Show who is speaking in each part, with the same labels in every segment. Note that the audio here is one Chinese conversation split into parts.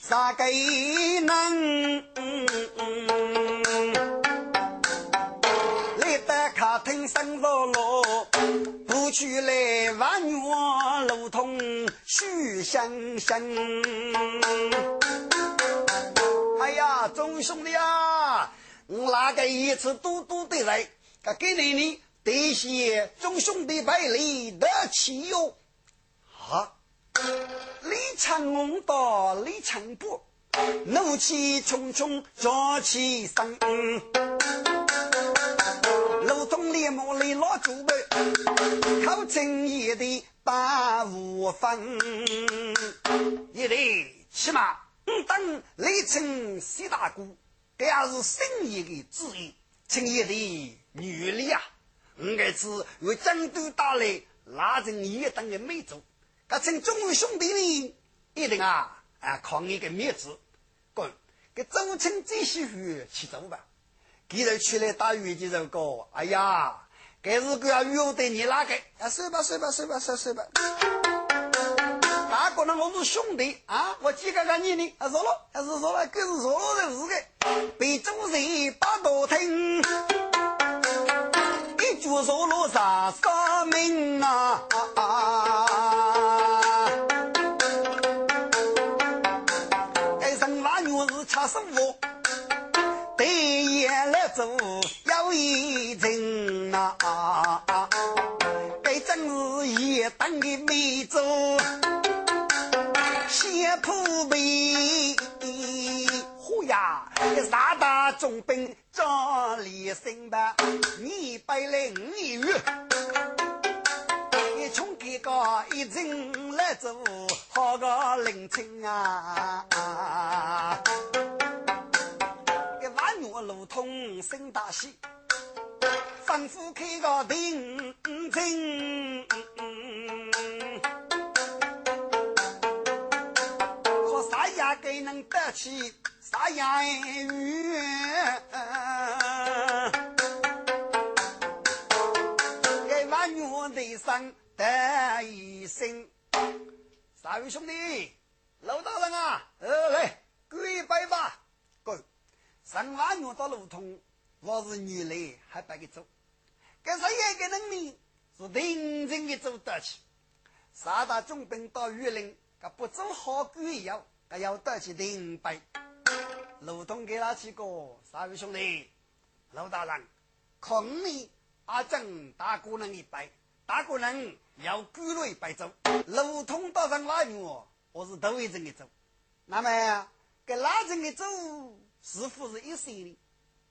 Speaker 1: 咋个能？来得客厅生落落，不去来万月路通许香香。哎呀，众兄弟啊，我那个一次多多的来，给你呢，得谢众兄弟百里得气哟。啊！李成龙到李成波，怒气冲冲抓起身，路通连忙来拉住呗，靠正义的把无分，一来起码等李成西大哥，这也是生意的旨意，请一的女力啊，我该是为战斗打来拉成一等的美族。他称众位兄弟呢，一定啊啊靠你个面子，滚！给周青最喜欢去走吧。今日出来打鱼的这个，哎呀，该是个要约得你哪个？啊，算吧算吧算吧算算吧。大哥呢，我是兄弟啊，我几个个你呢？啊，说了，还是说了，更是说了的是个，被主人把道听，一句说了啥说明啊？师傅，对眼来做有一阵呐，该真是一等的美酒，先铺被，呼呀，三大重兵张立生吧，你百零一月，一穷给个一人来做好个领情啊。路通生大喜，吩咐开个定金，可啥样给能得起啥样鱼？给万月的上得一声，三位兄弟，老大人啊，呃，来跪拜吧。上万月到路通，我是女来还白给走。这是一个能力是认真的走得起。三大重兵到榆林，他不走好鬼要，他要得起领白。路通给他几个三位兄弟，老大人，看你阿正大姑娘一拜，大姑娘要鬼了一拜走。路通到上万月，我是头一阵的走。那么给拉阵的走？似乎是一岁的，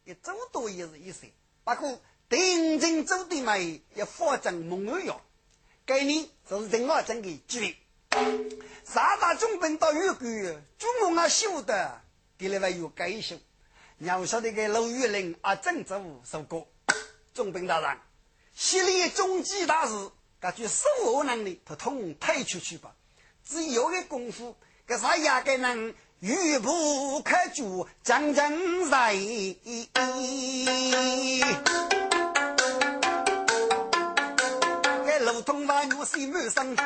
Speaker 1: 也走多也是一岁。不过定真走的嘛，也发展梦儿样。给你就是正二真的举三大中兵到玉关，中我啊修的，给了还有改修。要晓得个陆玉林啊，郑州受过。中兵大人，系列中计大事，感觉守候能力，他统退出去吧。只有个功夫，给啥压个能。玉不可救，将将在。给路通万月心满身，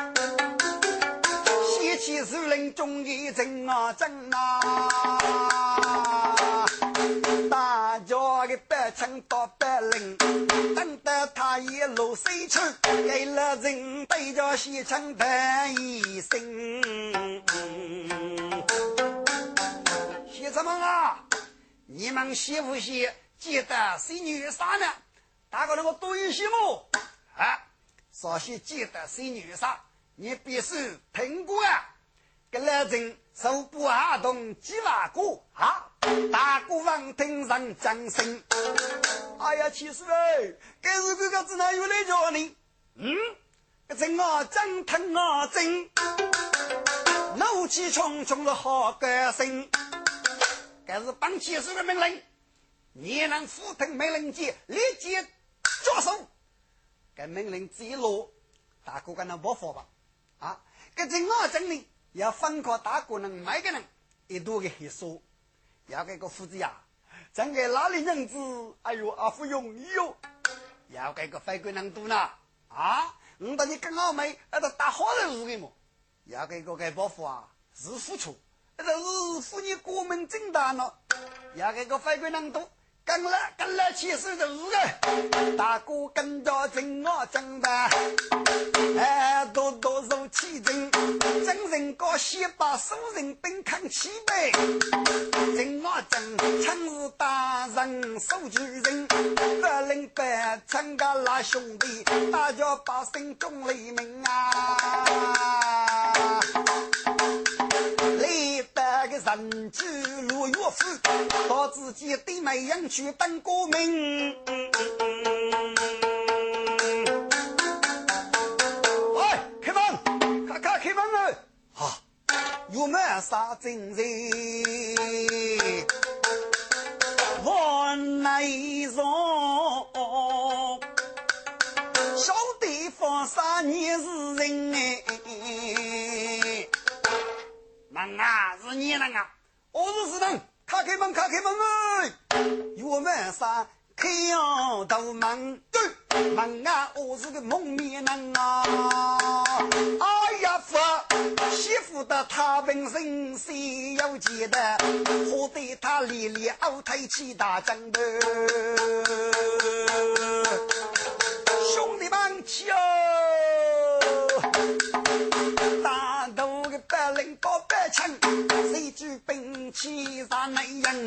Speaker 1: 喜气如林中一阵啊阵啊！大家的百称到百灵，等得他一路西去，给了人对着西城谈一声。什么啊？你们媳妇些记得是女啥呢？大哥，我多一些么？啊，首先记得是女啥？你必须听过啊！给老人手不阿动几万个啊！大哥王听上掌声。哎呀，其实哎，这是个个只能有来叫你。嗯，这真啊真疼啊真，怒气冲冲的好歌声。这是本起事的命令，你能 ful 听命令接，立即着手。该命令一落，大哥跟他不服吧？啊，这正二真理要分开大哥人每个人一度的黑说，要给个夫子呀，咱给哪里人子？哎呦，阿福容易哟！要给个非贵人多呢？啊，我把你跟我妹，那都打好人日的么？要给个给伯父啊，是付出。这是妇女国门正大呢，要给个飞官能多。跟了跟了，其实都是个。大哥跟着正我正的，哎，多多受气真，真人高先把熟人兵扛起呗，正我正枪是大人手举人，百灵百称个拉兄弟，大家把心中黎明啊！人居如岳父，到自己对美人去当革命。哎，开门，咔咔开门啊！好，有没啥精神？往内容，小弟放啥你是人哎？是你人啊！我是是人，开开门，开开门哎！我们上开呀大门，对门啊，我是个蒙面人啊！哎呀，夫媳妇的他本身谁要记得？我对他连连熬抬起大枕头，兄弟们起哦！举兵器杀男人？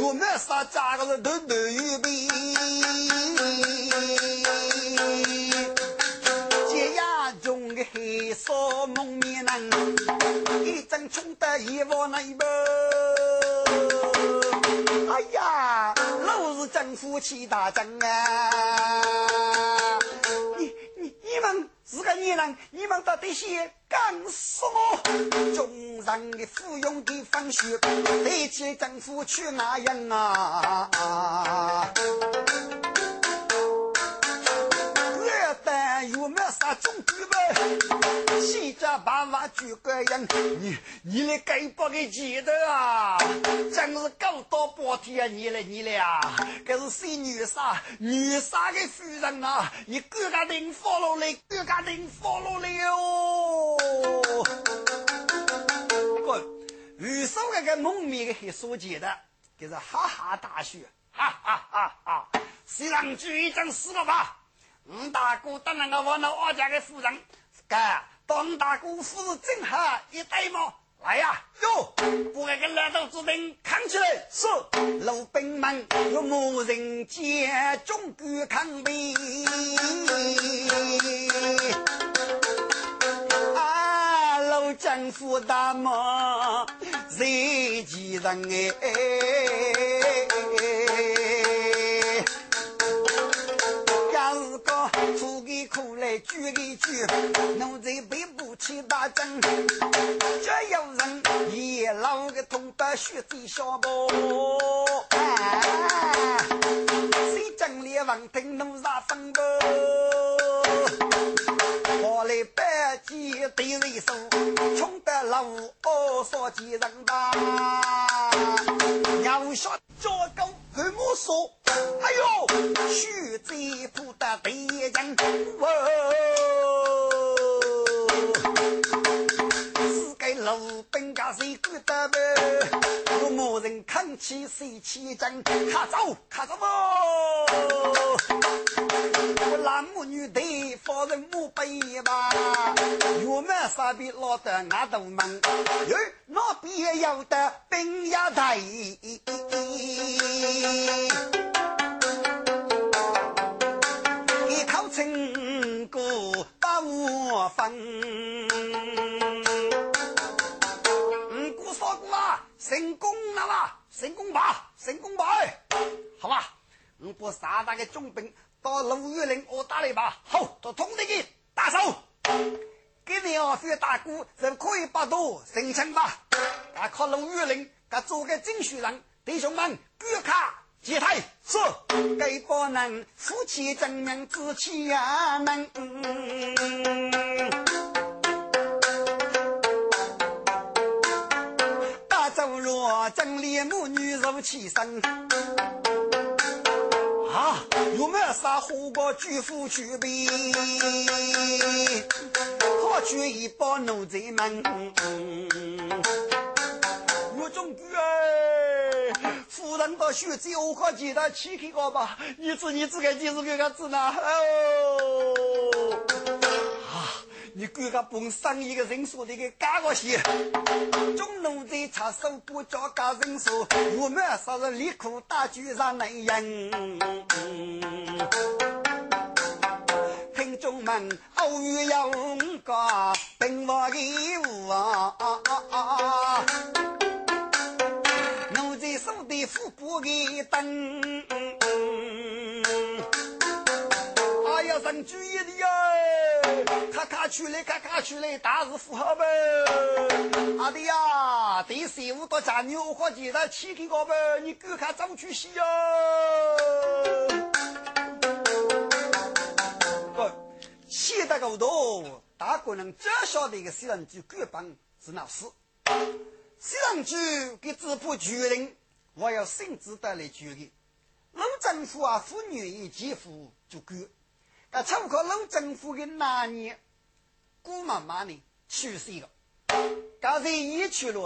Speaker 1: 我们杀家个是头头有兵，解压中的黑色蒙面人，一阵冲得一窝内部。哎呀，老是政府起大阵啊！你你你们是个女人，你们到底些？干什么？众人的附庸的放学，对起政府去哪样啊？越旦有没啥中举呗？西家爸爸举个样，你你来给不给记得啊？真是搞到半天啊！你来你来啊！这是谁女杀女杀的夫人啊！你各家领放落来，各家领放落来哟！滚！遇上那个蒙面的黑书记的，就是哈哈大笑，哈哈哈哈！谁让举一张死了吧？吴大哥当然个我那二家的夫人，干当大哥夫人正好一对嘛。来呀！哟，把那个来到之兵扛起来！是，老兵们有某人接中举抗兵。政府大忙，谁几人哎？要是个出个苦来举个举，奴才背不起大阵。这有人一老个痛把血在小包，谁整理王庭弄啥风波？我来百计对人手，穷得老二少几人吧？娘说这个怎么说？哎呦，徐贼不得敌人，哦，老兵家谁管得呗？有某人扛起谁起阵？卡走，卡走么？男母女的，放人母辈吧。我们三边老的俺都忙，哟，那边有的兵呀台，一口情歌把我分。成功了吧？成功吧？成功吧？好吧，五姑三大个重兵。到鲁豫岭，我打你吧。好，到通敌去打手，给你二飞大鼓，就可以把刀成亲吧。啊，靠鲁豫岭，他做个精选人，弟兄们，举卡接台，是给不能夫妻证明志气呀能。起身。啊！有没有啥火锅巨富去备？好去一包奴才们。我中举哎！夫人到学子，我可记得起开个吧？你自你自个，你是给个子呢？哦，你管个本生意的人数的个加个些，中奴在插手不加加人数，我们杀人立苦大举让男人。听众们，偶遇有个兵法义务啊！奴在手的腹部的灯，哎呀，人注意的呀！咔咔去嘞，咔咔去嘞，大事符合呗！阿弟呀，第十五到家牛和鸡蛋七个个呗，你赶快走出去呀！现在个头，大个人只晓得一个西人局官帮是哪事？西人局给支部决定，我要亲自带来决定。老政府啊，妇女与姐夫就够。那参考老政府的那年，姑妈妈呢去世了，刚才一去了